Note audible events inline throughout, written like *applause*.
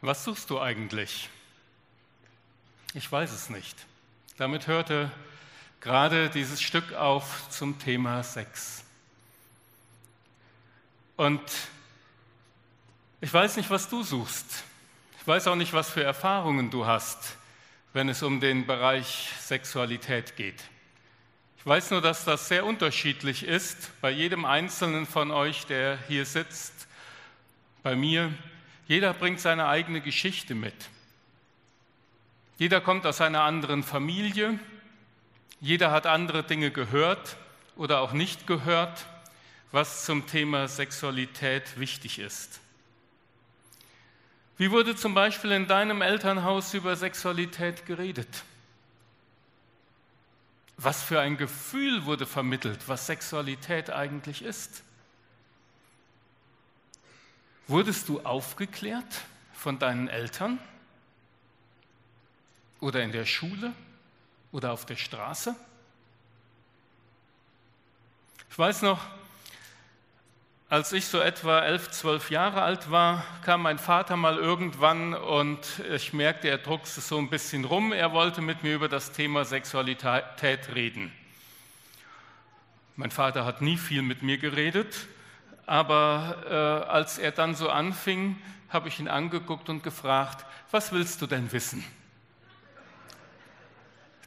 Was suchst du eigentlich? Ich weiß es nicht. Damit hörte gerade dieses Stück auf zum Thema Sex. Und ich weiß nicht, was du suchst. Ich weiß auch nicht, was für Erfahrungen du hast, wenn es um den Bereich Sexualität geht. Ich weiß nur, dass das sehr unterschiedlich ist bei jedem Einzelnen von euch, der hier sitzt, bei mir. Jeder bringt seine eigene Geschichte mit. Jeder kommt aus einer anderen Familie. Jeder hat andere Dinge gehört oder auch nicht gehört, was zum Thema Sexualität wichtig ist. Wie wurde zum Beispiel in deinem Elternhaus über Sexualität geredet? Was für ein Gefühl wurde vermittelt, was Sexualität eigentlich ist? Wurdest du aufgeklärt von deinen Eltern oder in der Schule oder auf der Straße? Ich weiß noch, als ich so etwa elf, zwölf Jahre alt war, kam mein Vater mal irgendwann und ich merkte, er druckste so ein bisschen rum. Er wollte mit mir über das Thema Sexualität reden. Mein Vater hat nie viel mit mir geredet, aber äh, als er dann so anfing, habe ich ihn angeguckt und gefragt, was willst du denn wissen?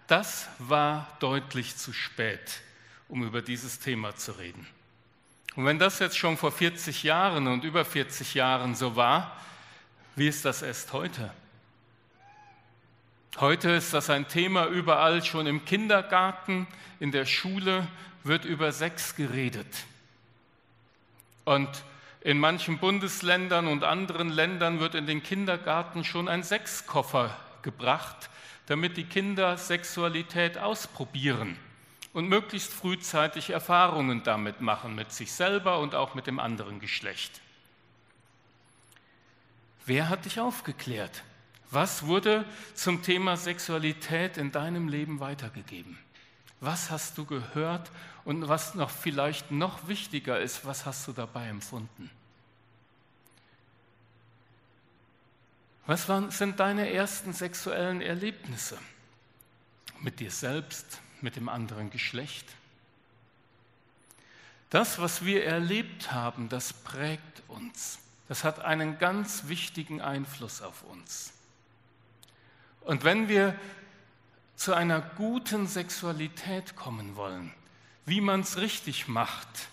Das war deutlich zu spät, um über dieses Thema zu reden. Und wenn das jetzt schon vor 40 Jahren und über 40 Jahren so war, wie ist das erst heute? Heute ist das ein Thema überall, schon im Kindergarten, in der Schule wird über Sex geredet. Und in manchen Bundesländern und anderen Ländern wird in den Kindergarten schon ein Sexkoffer gebracht, damit die Kinder Sexualität ausprobieren und möglichst frühzeitig Erfahrungen damit machen, mit sich selber und auch mit dem anderen Geschlecht. Wer hat dich aufgeklärt? Was wurde zum Thema Sexualität in deinem Leben weitergegeben? Was hast du gehört und was noch vielleicht noch wichtiger ist, was hast du dabei empfunden? Was waren, sind deine ersten sexuellen Erlebnisse mit dir selbst, mit dem anderen Geschlecht? Das, was wir erlebt haben, das prägt uns. Das hat einen ganz wichtigen Einfluss auf uns. Und wenn wir zu einer guten Sexualität kommen wollen, wie man es richtig macht,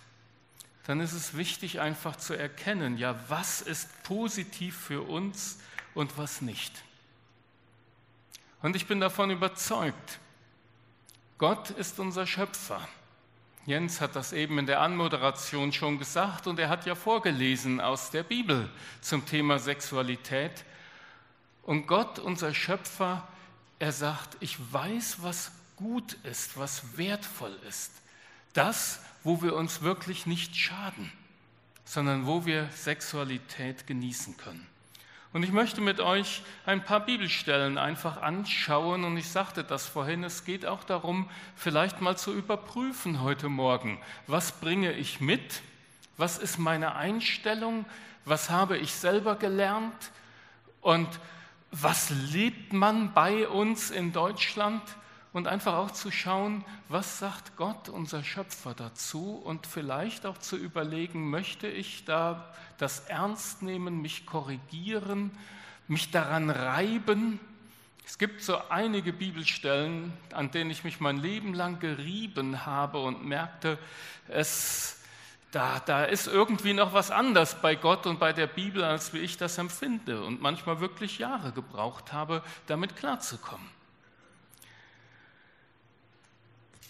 dann ist es wichtig einfach zu erkennen, ja, was ist positiv für uns und was nicht. Und ich bin davon überzeugt, Gott ist unser Schöpfer. Jens hat das eben in der Anmoderation schon gesagt und er hat ja vorgelesen aus der Bibel zum Thema Sexualität. Und Gott, unser Schöpfer, er sagt, ich weiß, was gut ist, was wertvoll ist. Das, wo wir uns wirklich nicht schaden, sondern wo wir Sexualität genießen können. Und ich möchte mit euch ein paar Bibelstellen einfach anschauen. Und ich sagte das vorhin, es geht auch darum, vielleicht mal zu überprüfen heute Morgen, was bringe ich mit, was ist meine Einstellung, was habe ich selber gelernt und was lebt man bei uns in Deutschland und einfach auch zu schauen, was sagt Gott, unser Schöpfer, dazu und vielleicht auch zu überlegen, möchte ich da das ernst nehmen, mich korrigieren, mich daran reiben. Es gibt so einige Bibelstellen, an denen ich mich mein Leben lang gerieben habe und merkte, es da, da ist irgendwie noch was anders bei Gott und bei der Bibel, als wie ich das empfinde und manchmal wirklich Jahre gebraucht habe, damit klarzukommen.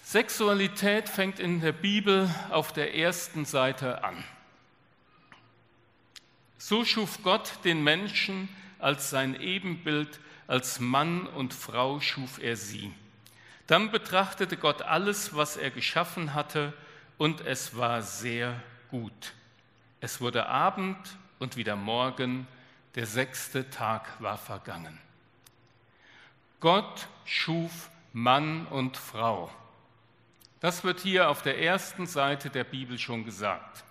Sexualität fängt in der Bibel auf der ersten Seite an. So schuf Gott den Menschen als sein Ebenbild, als Mann und Frau schuf er sie. Dann betrachtete Gott alles, was er geschaffen hatte, und es war sehr gut. Es wurde Abend und wieder Morgen, der sechste Tag war vergangen. Gott schuf Mann und Frau. Das wird hier auf der ersten Seite der Bibel schon gesagt.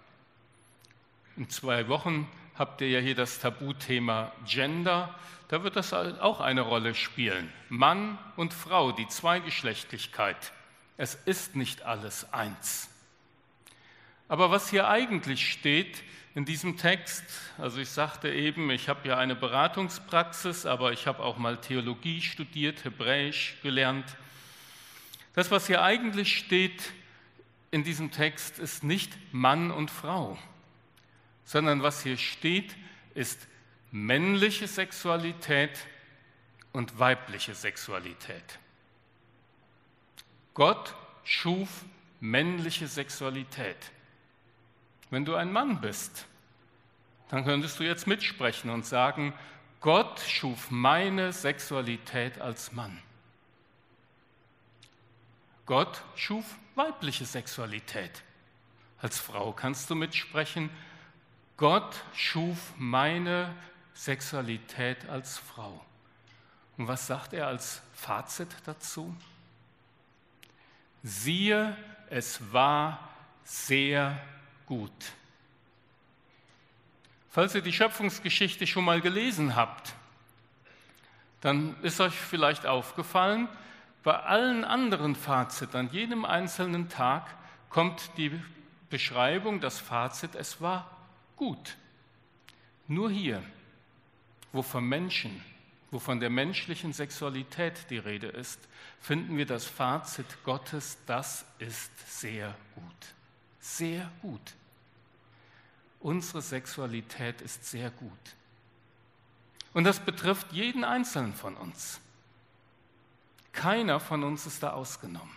In zwei Wochen habt ihr ja hier das Tabuthema Gender. Da wird das auch eine Rolle spielen. Mann und Frau, die Zweigeschlechtlichkeit. Es ist nicht alles eins. Aber was hier eigentlich steht in diesem Text, also ich sagte eben, ich habe ja eine Beratungspraxis, aber ich habe auch mal Theologie studiert, Hebräisch gelernt. Das, was hier eigentlich steht in diesem Text, ist nicht Mann und Frau, sondern was hier steht, ist männliche Sexualität und weibliche Sexualität. Gott schuf männliche Sexualität. Wenn du ein Mann bist, dann könntest du jetzt mitsprechen und sagen, Gott schuf meine Sexualität als Mann. Gott schuf weibliche Sexualität. Als Frau kannst du mitsprechen, Gott schuf meine Sexualität als Frau. Und was sagt er als Fazit dazu? Siehe, es war sehr gut. Falls ihr die Schöpfungsgeschichte schon mal gelesen habt, dann ist euch vielleicht aufgefallen, bei allen anderen Fazit an jedem einzelnen Tag kommt die Beschreibung, das Fazit, es war gut. Nur hier, wo vom Menschen, wo von der menschlichen Sexualität die Rede ist, finden wir das Fazit Gottes, das ist sehr gut. Sehr gut. Unsere Sexualität ist sehr gut. Und das betrifft jeden Einzelnen von uns. Keiner von uns ist da ausgenommen.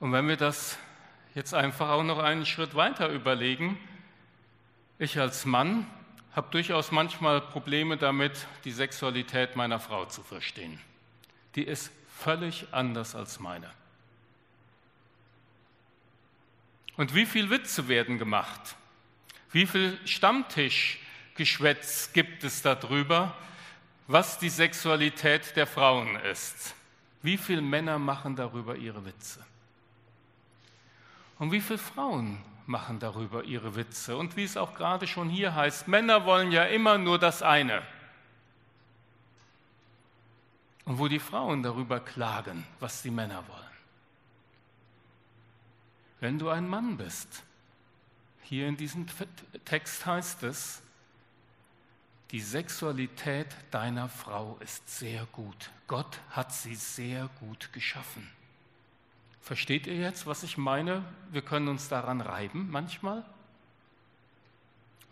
Und wenn wir das jetzt einfach auch noch einen Schritt weiter überlegen, ich als Mann habe durchaus manchmal Probleme damit, die Sexualität meiner Frau zu verstehen. Die ist völlig anders als meine. Und wie viel Witze werden gemacht? Wie viel Stammtischgeschwätz gibt es darüber, was die Sexualität der Frauen ist? Wie viele Männer machen darüber ihre Witze? Und wie viele Frauen machen darüber ihre Witze? Und wie es auch gerade schon hier heißt, Männer wollen ja immer nur das eine. Und wo die Frauen darüber klagen, was die Männer wollen. Wenn du ein Mann bist, hier in diesem Text heißt es, die Sexualität deiner Frau ist sehr gut. Gott hat sie sehr gut geschaffen. Versteht ihr jetzt, was ich meine? Wir können uns daran reiben manchmal.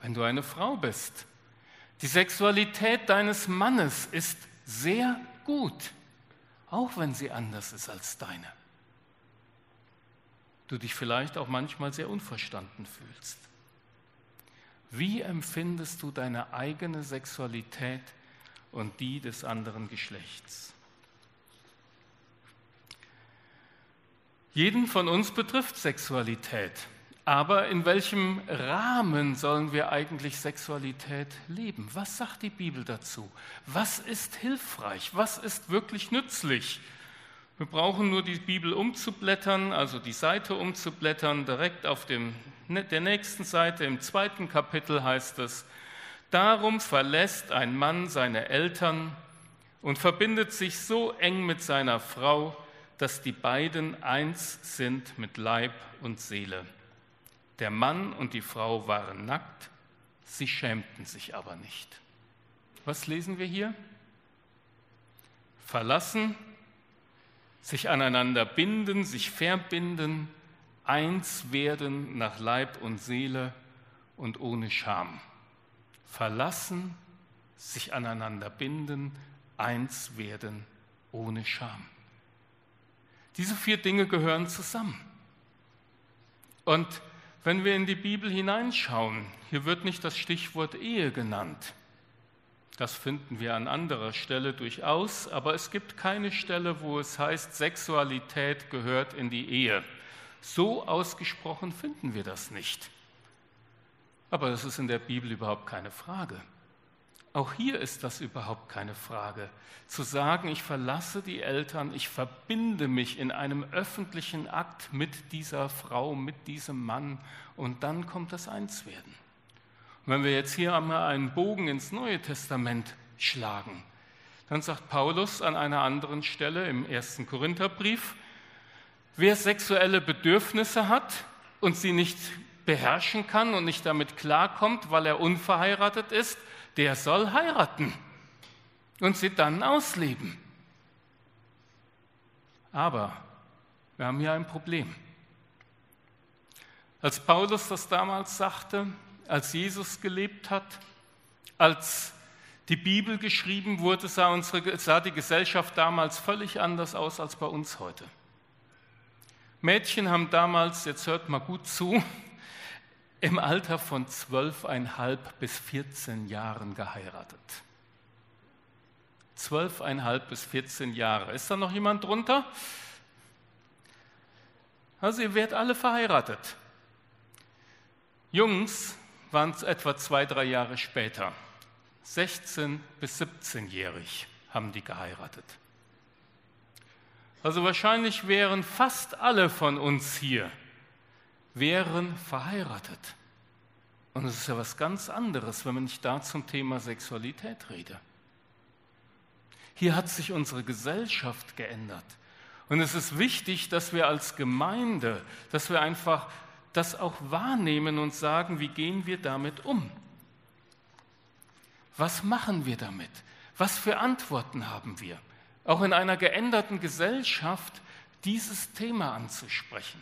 Wenn du eine Frau bist, die Sexualität deines Mannes ist sehr gut, auch wenn sie anders ist als deine. Du dich vielleicht auch manchmal sehr unverstanden fühlst. Wie empfindest du deine eigene Sexualität und die des anderen Geschlechts? Jeden von uns betrifft Sexualität. Aber in welchem Rahmen sollen wir eigentlich Sexualität leben? Was sagt die Bibel dazu? Was ist hilfreich? Was ist wirklich nützlich? Wir brauchen nur die Bibel umzublättern, also die Seite umzublättern. Direkt auf dem, der nächsten Seite im zweiten Kapitel heißt es, Darum verlässt ein Mann seine Eltern und verbindet sich so eng mit seiner Frau, dass die beiden eins sind mit Leib und Seele. Der Mann und die Frau waren nackt, sie schämten sich aber nicht. Was lesen wir hier? Verlassen, sich aneinander binden, sich verbinden, eins werden nach Leib und Seele und ohne Scham. Verlassen, sich aneinander binden, eins werden ohne Scham. Diese vier Dinge gehören zusammen. Und wenn wir in die Bibel hineinschauen, hier wird nicht das Stichwort Ehe genannt. Das finden wir an anderer Stelle durchaus, aber es gibt keine Stelle, wo es heißt, Sexualität gehört in die Ehe. So ausgesprochen finden wir das nicht. Aber das ist in der Bibel überhaupt keine Frage. Auch hier ist das überhaupt keine Frage. Zu sagen, ich verlasse die Eltern, ich verbinde mich in einem öffentlichen Akt mit dieser Frau, mit diesem Mann und dann kommt das Einswerden. Und wenn wir jetzt hier einmal einen Bogen ins Neue Testament schlagen, dann sagt Paulus an einer anderen Stelle im ersten Korintherbrief, wer sexuelle Bedürfnisse hat und sie nicht beherrschen kann und nicht damit klarkommt, weil er unverheiratet ist, der soll heiraten und sie dann ausleben. Aber wir haben hier ein Problem. Als Paulus das damals sagte, als Jesus gelebt hat, als die Bibel geschrieben wurde, sah, unsere, sah die Gesellschaft damals völlig anders aus als bei uns heute. Mädchen haben damals, jetzt hört mal gut zu, *laughs* im Alter von zwölfeinhalb bis 14 Jahren geheiratet. Zwölfeinhalb bis 14 Jahre. Ist da noch jemand drunter? Also ihr werdet alle verheiratet. Jungs waren es etwa zwei, drei Jahre später. 16 bis 17-jährig haben die geheiratet. Also wahrscheinlich wären fast alle von uns hier wären verheiratet. Und es ist ja was ganz anderes, wenn ich da zum Thema Sexualität rede. Hier hat sich unsere Gesellschaft geändert. Und es ist wichtig, dass wir als Gemeinde, dass wir einfach das auch wahrnehmen und sagen, wie gehen wir damit um? Was machen wir damit? Was für Antworten haben wir? Auch in einer geänderten Gesellschaft dieses Thema anzusprechen.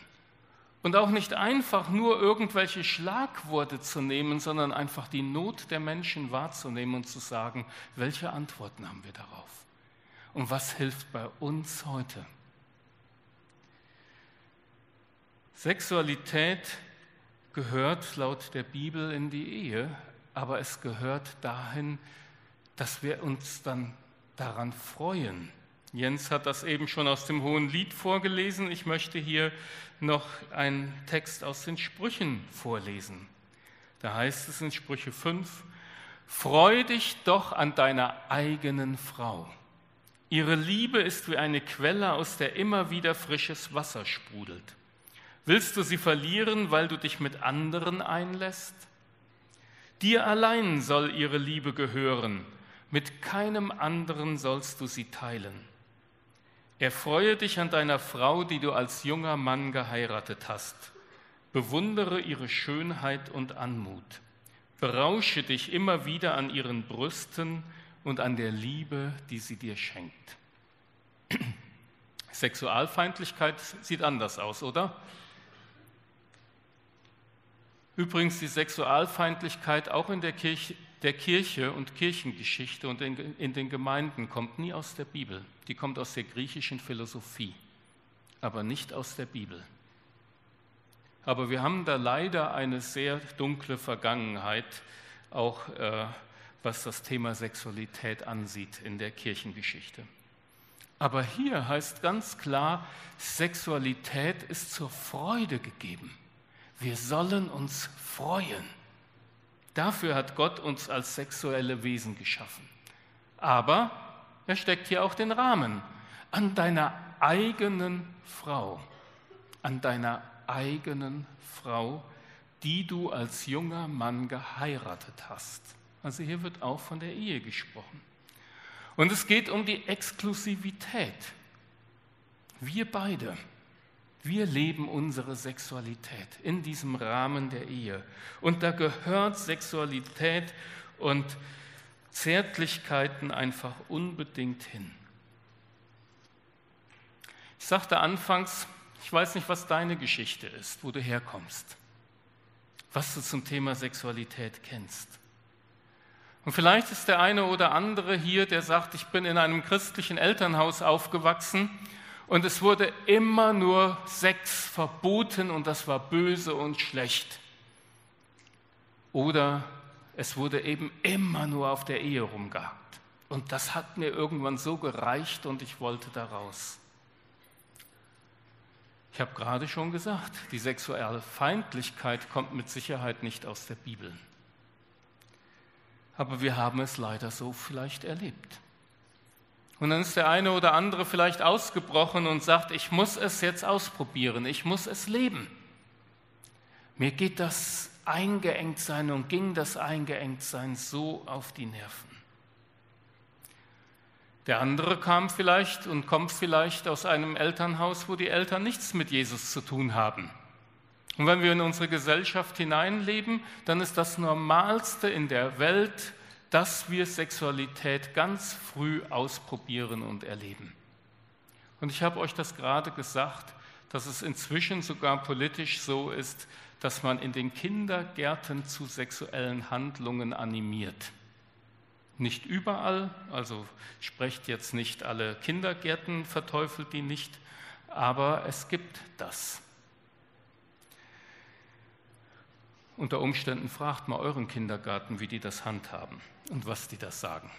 Und auch nicht einfach nur irgendwelche Schlagworte zu nehmen, sondern einfach die Not der Menschen wahrzunehmen und zu sagen, welche Antworten haben wir darauf? Und was hilft bei uns heute? Sexualität gehört laut der Bibel in die Ehe, aber es gehört dahin, dass wir uns dann daran freuen. Jens hat das eben schon aus dem Hohen Lied vorgelesen. Ich möchte hier noch einen Text aus den Sprüchen vorlesen. Da heißt es in Sprüche 5, Freu dich doch an deiner eigenen Frau. Ihre Liebe ist wie eine Quelle, aus der immer wieder frisches Wasser sprudelt. Willst du sie verlieren, weil du dich mit anderen einlässt? Dir allein soll ihre Liebe gehören, mit keinem anderen sollst du sie teilen. Erfreue dich an deiner Frau, die du als junger Mann geheiratet hast. Bewundere ihre Schönheit und Anmut. Berausche dich immer wieder an ihren Brüsten und an der Liebe, die sie dir schenkt. *clears throat* Sexualfeindlichkeit sieht anders aus, oder? Übrigens die Sexualfeindlichkeit auch in der Kirche, der Kirche und Kirchengeschichte und in, in den Gemeinden kommt nie aus der Bibel. Die kommt aus der griechischen Philosophie, aber nicht aus der Bibel. Aber wir haben da leider eine sehr dunkle Vergangenheit, auch äh, was das Thema Sexualität ansieht in der Kirchengeschichte. Aber hier heißt ganz klar, Sexualität ist zur Freude gegeben. Wir sollen uns freuen. Dafür hat Gott uns als sexuelle Wesen geschaffen. Aber er steckt hier auch den Rahmen. An deiner eigenen Frau, an deiner eigenen Frau, die du als junger Mann geheiratet hast. Also hier wird auch von der Ehe gesprochen. Und es geht um die Exklusivität. Wir beide, wir leben unsere Sexualität in diesem Rahmen der Ehe. Und da gehört Sexualität und Zärtlichkeiten einfach unbedingt hin. Ich sagte anfangs, ich weiß nicht, was deine Geschichte ist, wo du herkommst, was du zum Thema Sexualität kennst. Und vielleicht ist der eine oder andere hier, der sagt, ich bin in einem christlichen Elternhaus aufgewachsen und es wurde immer nur Sex verboten und das war böse und schlecht. Oder es wurde eben immer nur auf der Ehe rumgehackt. Und das hat mir irgendwann so gereicht und ich wollte da raus. Ich habe gerade schon gesagt, die sexuelle Feindlichkeit kommt mit Sicherheit nicht aus der Bibel. aber wir haben es leider so vielleicht erlebt. Und dann ist der eine oder andere vielleicht ausgebrochen und sagt, ich muss es jetzt ausprobieren, ich muss es leben. Mir geht das eingeengt sein und ging das eingeengt sein so auf die Nerven. Der andere kam vielleicht und kommt vielleicht aus einem Elternhaus, wo die Eltern nichts mit Jesus zu tun haben. Und wenn wir in unsere Gesellschaft hineinleben, dann ist das Normalste in der Welt, dass wir Sexualität ganz früh ausprobieren und erleben. Und ich habe euch das gerade gesagt, dass es inzwischen sogar politisch so ist, dass man in den Kindergärten zu sexuellen Handlungen animiert. Nicht überall, also sprecht jetzt nicht alle Kindergärten, verteufelt die nicht, aber es gibt das. Unter Umständen fragt mal euren Kindergarten, wie die das handhaben und was die das sagen,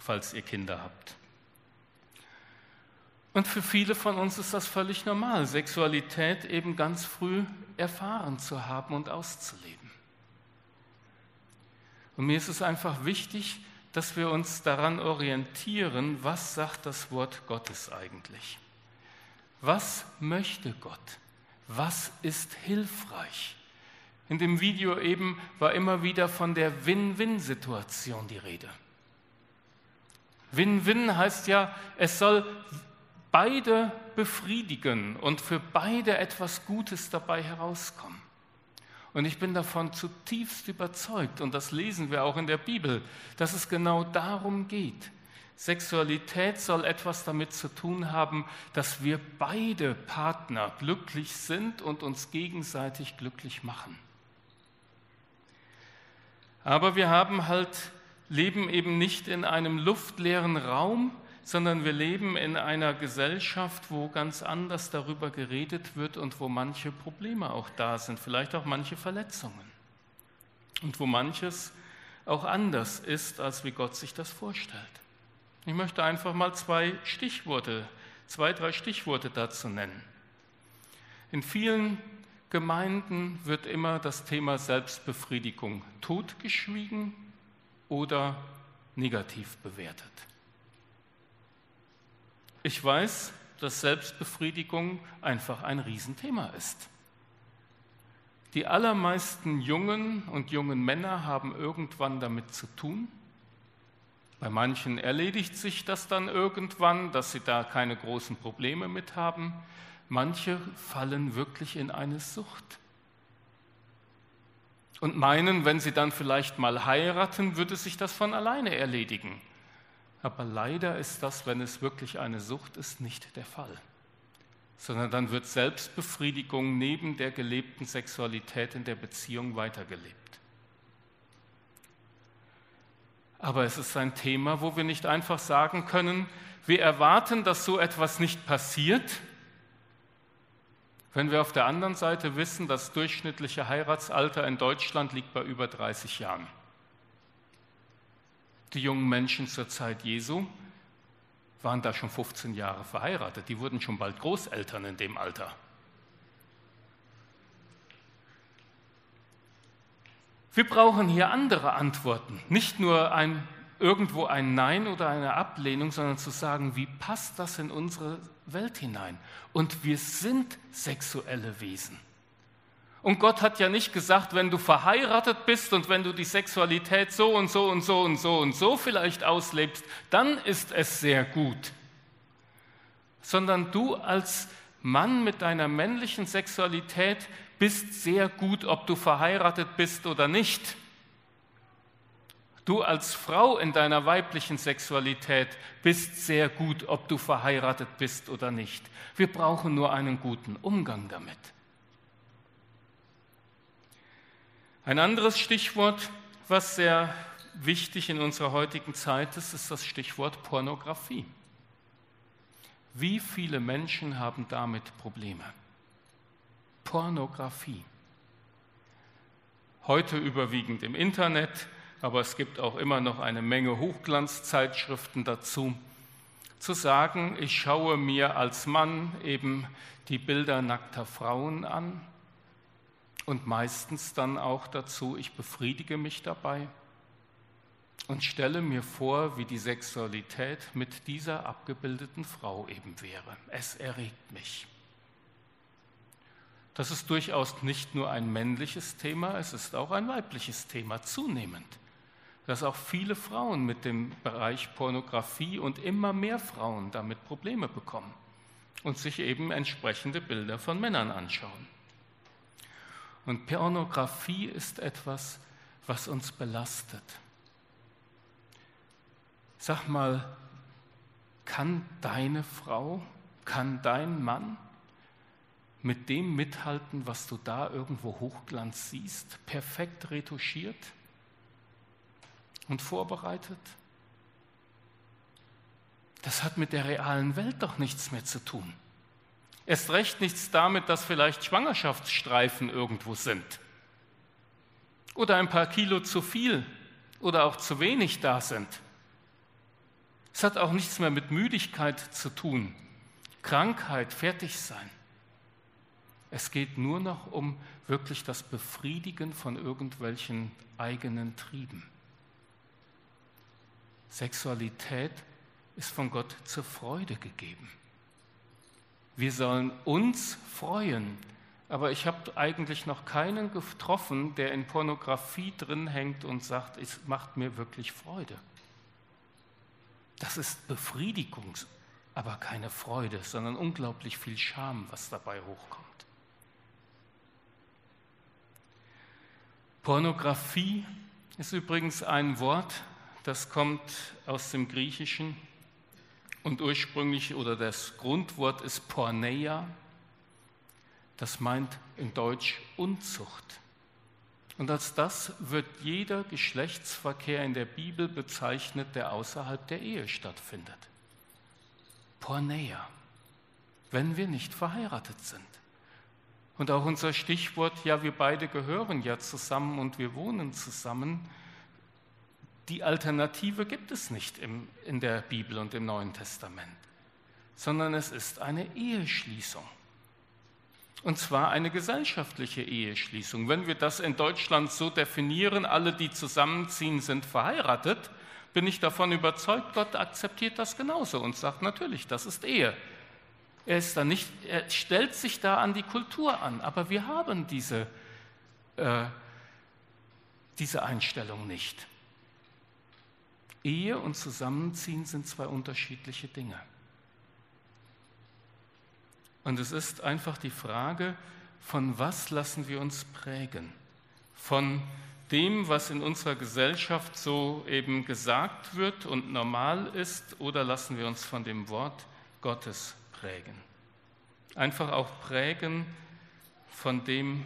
falls ihr Kinder habt. Und für viele von uns ist das völlig normal, Sexualität eben ganz früh erfahren zu haben und auszuleben. Und mir ist es einfach wichtig, dass wir uns daran orientieren, was sagt das Wort Gottes eigentlich? Was möchte Gott? Was ist hilfreich? In dem Video eben war immer wieder von der Win-Win-Situation die Rede. Win-Win heißt ja, es soll beide befriedigen und für beide etwas Gutes dabei herauskommen. Und ich bin davon zutiefst überzeugt, und das lesen wir auch in der Bibel, dass es genau darum geht. Sexualität soll etwas damit zu tun haben, dass wir beide Partner glücklich sind und uns gegenseitig glücklich machen. Aber wir haben halt, leben eben nicht in einem luftleeren Raum, sondern wir leben in einer Gesellschaft, wo ganz anders darüber geredet wird und wo manche Probleme auch da sind, vielleicht auch manche Verletzungen und wo manches auch anders ist, als wie Gott sich das vorstellt. Ich möchte einfach mal zwei Stichworte, zwei, drei Stichworte dazu nennen. In vielen Gemeinden wird immer das Thema Selbstbefriedigung totgeschwiegen oder negativ bewertet. Ich weiß, dass Selbstbefriedigung einfach ein Riesenthema ist. Die allermeisten Jungen und jungen Männer haben irgendwann damit zu tun. Bei manchen erledigt sich das dann irgendwann, dass sie da keine großen Probleme mit haben. Manche fallen wirklich in eine Sucht und meinen, wenn sie dann vielleicht mal heiraten, würde sich das von alleine erledigen. Aber leider ist das, wenn es wirklich eine Sucht ist, nicht der Fall. Sondern dann wird Selbstbefriedigung neben der gelebten Sexualität in der Beziehung weitergelebt. Aber es ist ein Thema, wo wir nicht einfach sagen können, wir erwarten, dass so etwas nicht passiert, wenn wir auf der anderen Seite wissen, das durchschnittliche Heiratsalter in Deutschland liegt bei über 30 Jahren die jungen Menschen zur Zeit Jesu waren da schon 15 Jahre verheiratet. Die wurden schon bald Großeltern in dem Alter. Wir brauchen hier andere Antworten, nicht nur ein, irgendwo ein Nein oder eine Ablehnung, sondern zu sagen, wie passt das in unsere Welt hinein? Und wir sind sexuelle Wesen. Und Gott hat ja nicht gesagt, wenn du verheiratet bist und wenn du die Sexualität so und so und so und so und so vielleicht auslebst, dann ist es sehr gut. Sondern du als Mann mit deiner männlichen Sexualität bist sehr gut, ob du verheiratet bist oder nicht. Du als Frau in deiner weiblichen Sexualität bist sehr gut, ob du verheiratet bist oder nicht. Wir brauchen nur einen guten Umgang damit. Ein anderes Stichwort, was sehr wichtig in unserer heutigen Zeit ist, ist das Stichwort Pornografie. Wie viele Menschen haben damit Probleme? Pornografie. Heute überwiegend im Internet, aber es gibt auch immer noch eine Menge Hochglanzzeitschriften dazu. Zu sagen, ich schaue mir als Mann eben die Bilder nackter Frauen an und meistens dann auch dazu, ich befriedige mich dabei. und stelle mir vor, wie die Sexualität mit dieser abgebildeten Frau eben wäre. Es erregt mich. Das ist durchaus nicht nur ein männliches Thema, es ist auch ein weibliches Thema, zunehmend. Dass auch viele Frauen mit dem Bereich Pornografie und immer mehr Frauen damit Probleme bekommen und sich eben entsprechende Bilder von Männern anschauen. Und Pornografie ist etwas, was uns belastet. Sag mal, kann deine Frau, kann dein Mann mit dem mithalten, was du da irgendwo Hochglanz siehst, perfekt retuschiert und vorbereitet? Das hat mit der realen Welt doch nichts mehr zu tun. Erst recht nichts damit, dass vielleicht Schwangerschaftsstreifen irgendwo sind oder ein paar Kilo zu viel oder auch zu wenig da sind. Es hat auch nichts mehr mit Müdigkeit zu tun, Krankheit, fertig sein. Es geht nur noch um wirklich das Befriedigen von irgendwelchen eigenen Trieben. Sexualität ist von Gott zur Freude gegeben. Wir sollen uns freuen, aber ich habe eigentlich noch keinen getroffen, der in Pornografie drin hängt und sagt, es macht mir wirklich Freude. Das ist Befriedigung, aber keine Freude, sondern unglaublich viel Scham, was dabei hochkommt. Pornografie ist übrigens ein Wort, das kommt aus dem Griechischen und ursprünglich oder das Grundwort ist Porneia. Das meint in Deutsch Unzucht. Und als das wird jeder Geschlechtsverkehr in der Bibel bezeichnet, der außerhalb der Ehe stattfindet. Porneia, wenn wir nicht verheiratet sind. Und auch unser Stichwort, ja, wir beide gehören ja zusammen und wir wohnen zusammen, die Alternative gibt es nicht im, in der Bibel und im Neuen Testament, sondern es ist eine Eheschließung. Und zwar eine gesellschaftliche Eheschließung. Wenn wir das in Deutschland so definieren, alle, die zusammenziehen, sind verheiratet, bin ich davon überzeugt, Gott akzeptiert das genauso und sagt natürlich, das ist Ehe. Er, ist da nicht, er stellt sich da an die Kultur an, aber wir haben diese, äh, diese Einstellung nicht. Ehe und Zusammenziehen sind zwei unterschiedliche Dinge. Und es ist einfach die Frage, von was lassen wir uns prägen? Von dem, was in unserer Gesellschaft so eben gesagt wird und normal ist, oder lassen wir uns von dem Wort Gottes prägen? Einfach auch prägen von dem,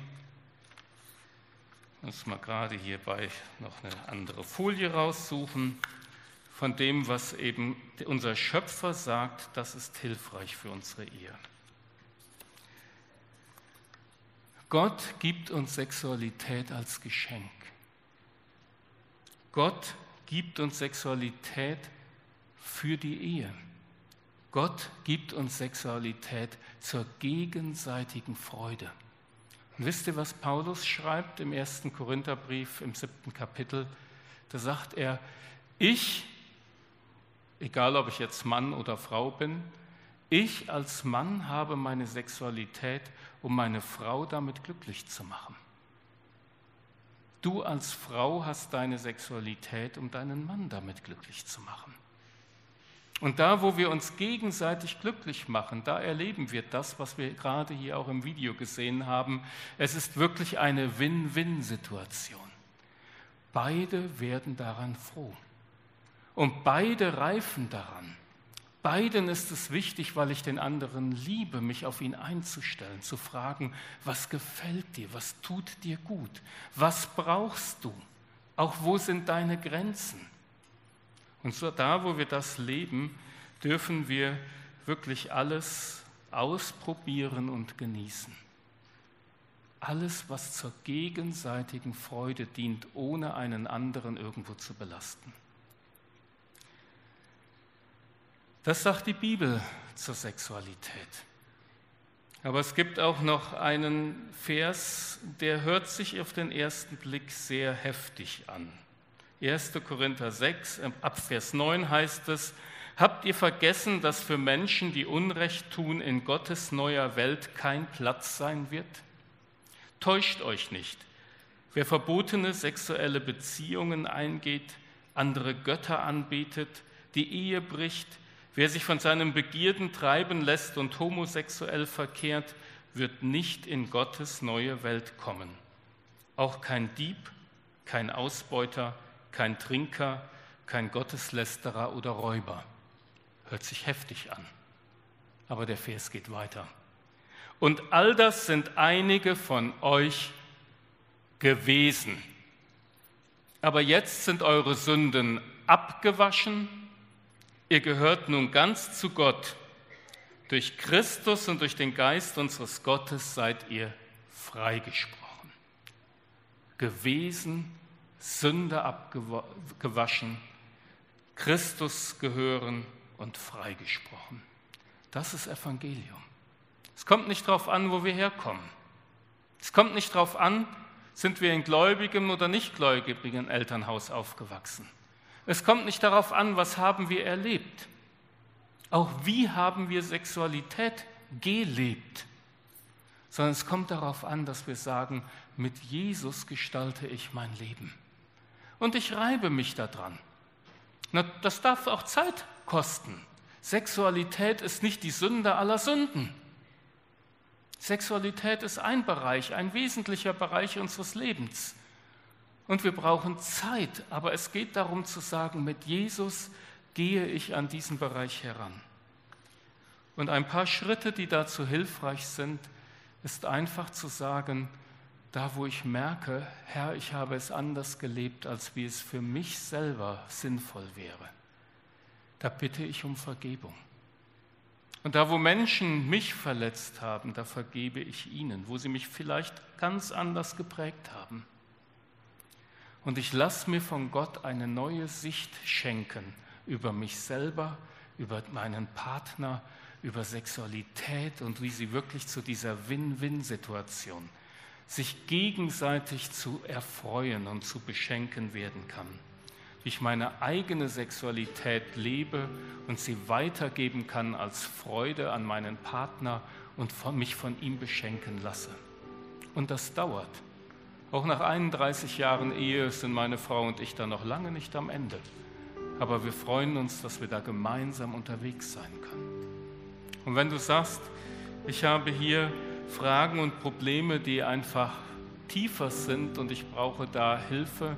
ich muss mal gerade hierbei noch eine andere Folie raussuchen, von dem, was eben unser Schöpfer sagt, das ist hilfreich für unsere Ehe. Gott gibt uns Sexualität als Geschenk. Gott gibt uns Sexualität für die Ehe. Gott gibt uns Sexualität zur gegenseitigen Freude. Und wisst ihr, was Paulus schreibt im ersten Korintherbrief im siebten Kapitel? Da sagt er, ich egal ob ich jetzt Mann oder Frau bin, ich als Mann habe meine Sexualität, um meine Frau damit glücklich zu machen. Du als Frau hast deine Sexualität, um deinen Mann damit glücklich zu machen. Und da, wo wir uns gegenseitig glücklich machen, da erleben wir das, was wir gerade hier auch im Video gesehen haben. Es ist wirklich eine Win-Win-Situation. Beide werden daran froh. Und beide reifen daran. Beiden ist es wichtig, weil ich den anderen liebe, mich auf ihn einzustellen, zu fragen, was gefällt dir, was tut dir gut, was brauchst du, auch wo sind deine Grenzen. Und so da, wo wir das leben, dürfen wir wirklich alles ausprobieren und genießen. Alles, was zur gegenseitigen Freude dient, ohne einen anderen irgendwo zu belasten. Das sagt die Bibel zur Sexualität. Aber es gibt auch noch einen Vers, der hört sich auf den ersten Blick sehr heftig an. 1. Korinther 6, ab Vers 9 heißt es, Habt ihr vergessen, dass für Menschen, die Unrecht tun, in Gottes neuer Welt kein Platz sein wird? Täuscht euch nicht. Wer verbotene sexuelle Beziehungen eingeht, andere Götter anbetet, die Ehe bricht, wer sich von seinen Begierden treiben lässt und homosexuell verkehrt, wird nicht in Gottes neue Welt kommen. Auch kein Dieb, kein Ausbeuter, kein Trinker, kein Gotteslästerer oder Räuber. Hört sich heftig an, aber der Vers geht weiter. Und all das sind einige von euch gewesen. Aber jetzt sind eure Sünden abgewaschen. Ihr gehört nun ganz zu Gott. Durch Christus und durch den Geist unseres Gottes seid ihr freigesprochen. Gewesen, Sünde abgewaschen, Christus gehören und freigesprochen. Das ist Evangelium. Es kommt nicht darauf an, wo wir herkommen. Es kommt nicht darauf an, sind wir in gläubigem oder nicht gläubigem Elternhaus aufgewachsen. Es kommt nicht darauf an, was haben wir erlebt. Auch wie haben wir Sexualität gelebt. Sondern es kommt darauf an, dass wir sagen, mit Jesus gestalte ich mein Leben. Und ich reibe mich daran. das darf auch Zeit kosten. Sexualität ist nicht die Sünde aller Sünden. Sexualität ist ein Bereich, ein wesentlicher Bereich unseres Lebens. Und wir brauchen Zeit, aber es geht darum zu sagen, mit Jesus gehe ich an diesen Bereich heran. Und ein paar Schritte, die dazu hilfreich sind, ist einfach zu sagen, da wo ich merke, Herr, ich habe es anders gelebt, als wie es für mich selber sinnvoll wäre, da bitte ich um Vergebung. Und da, wo Menschen mich verletzt haben, da vergebe ich ihnen, wo sie mich vielleicht ganz anders geprägt haben. Und ich lasse mir von Gott eine neue Sicht schenken über mich selber, über meinen Partner, über Sexualität und wie sie wirklich zu dieser Win-Win-Situation sich gegenseitig zu erfreuen und zu beschenken werden kann wie ich meine eigene Sexualität lebe und sie weitergeben kann als Freude an meinen Partner und von, mich von ihm beschenken lasse. Und das dauert. Auch nach 31 Jahren Ehe sind meine Frau und ich da noch lange nicht am Ende. Aber wir freuen uns, dass wir da gemeinsam unterwegs sein können. Und wenn du sagst, ich habe hier Fragen und Probleme, die einfach tiefer sind und ich brauche da Hilfe,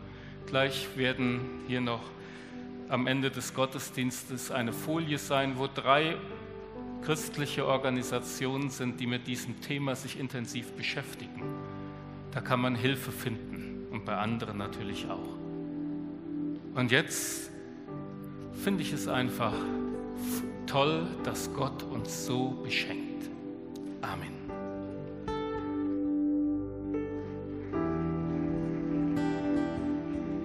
Gleich werden hier noch am Ende des Gottesdienstes eine Folie sein, wo drei christliche Organisationen sind, die mit diesem Thema sich intensiv beschäftigen. Da kann man Hilfe finden und bei anderen natürlich auch. Und jetzt finde ich es einfach toll, dass Gott uns so beschenkt. Amen.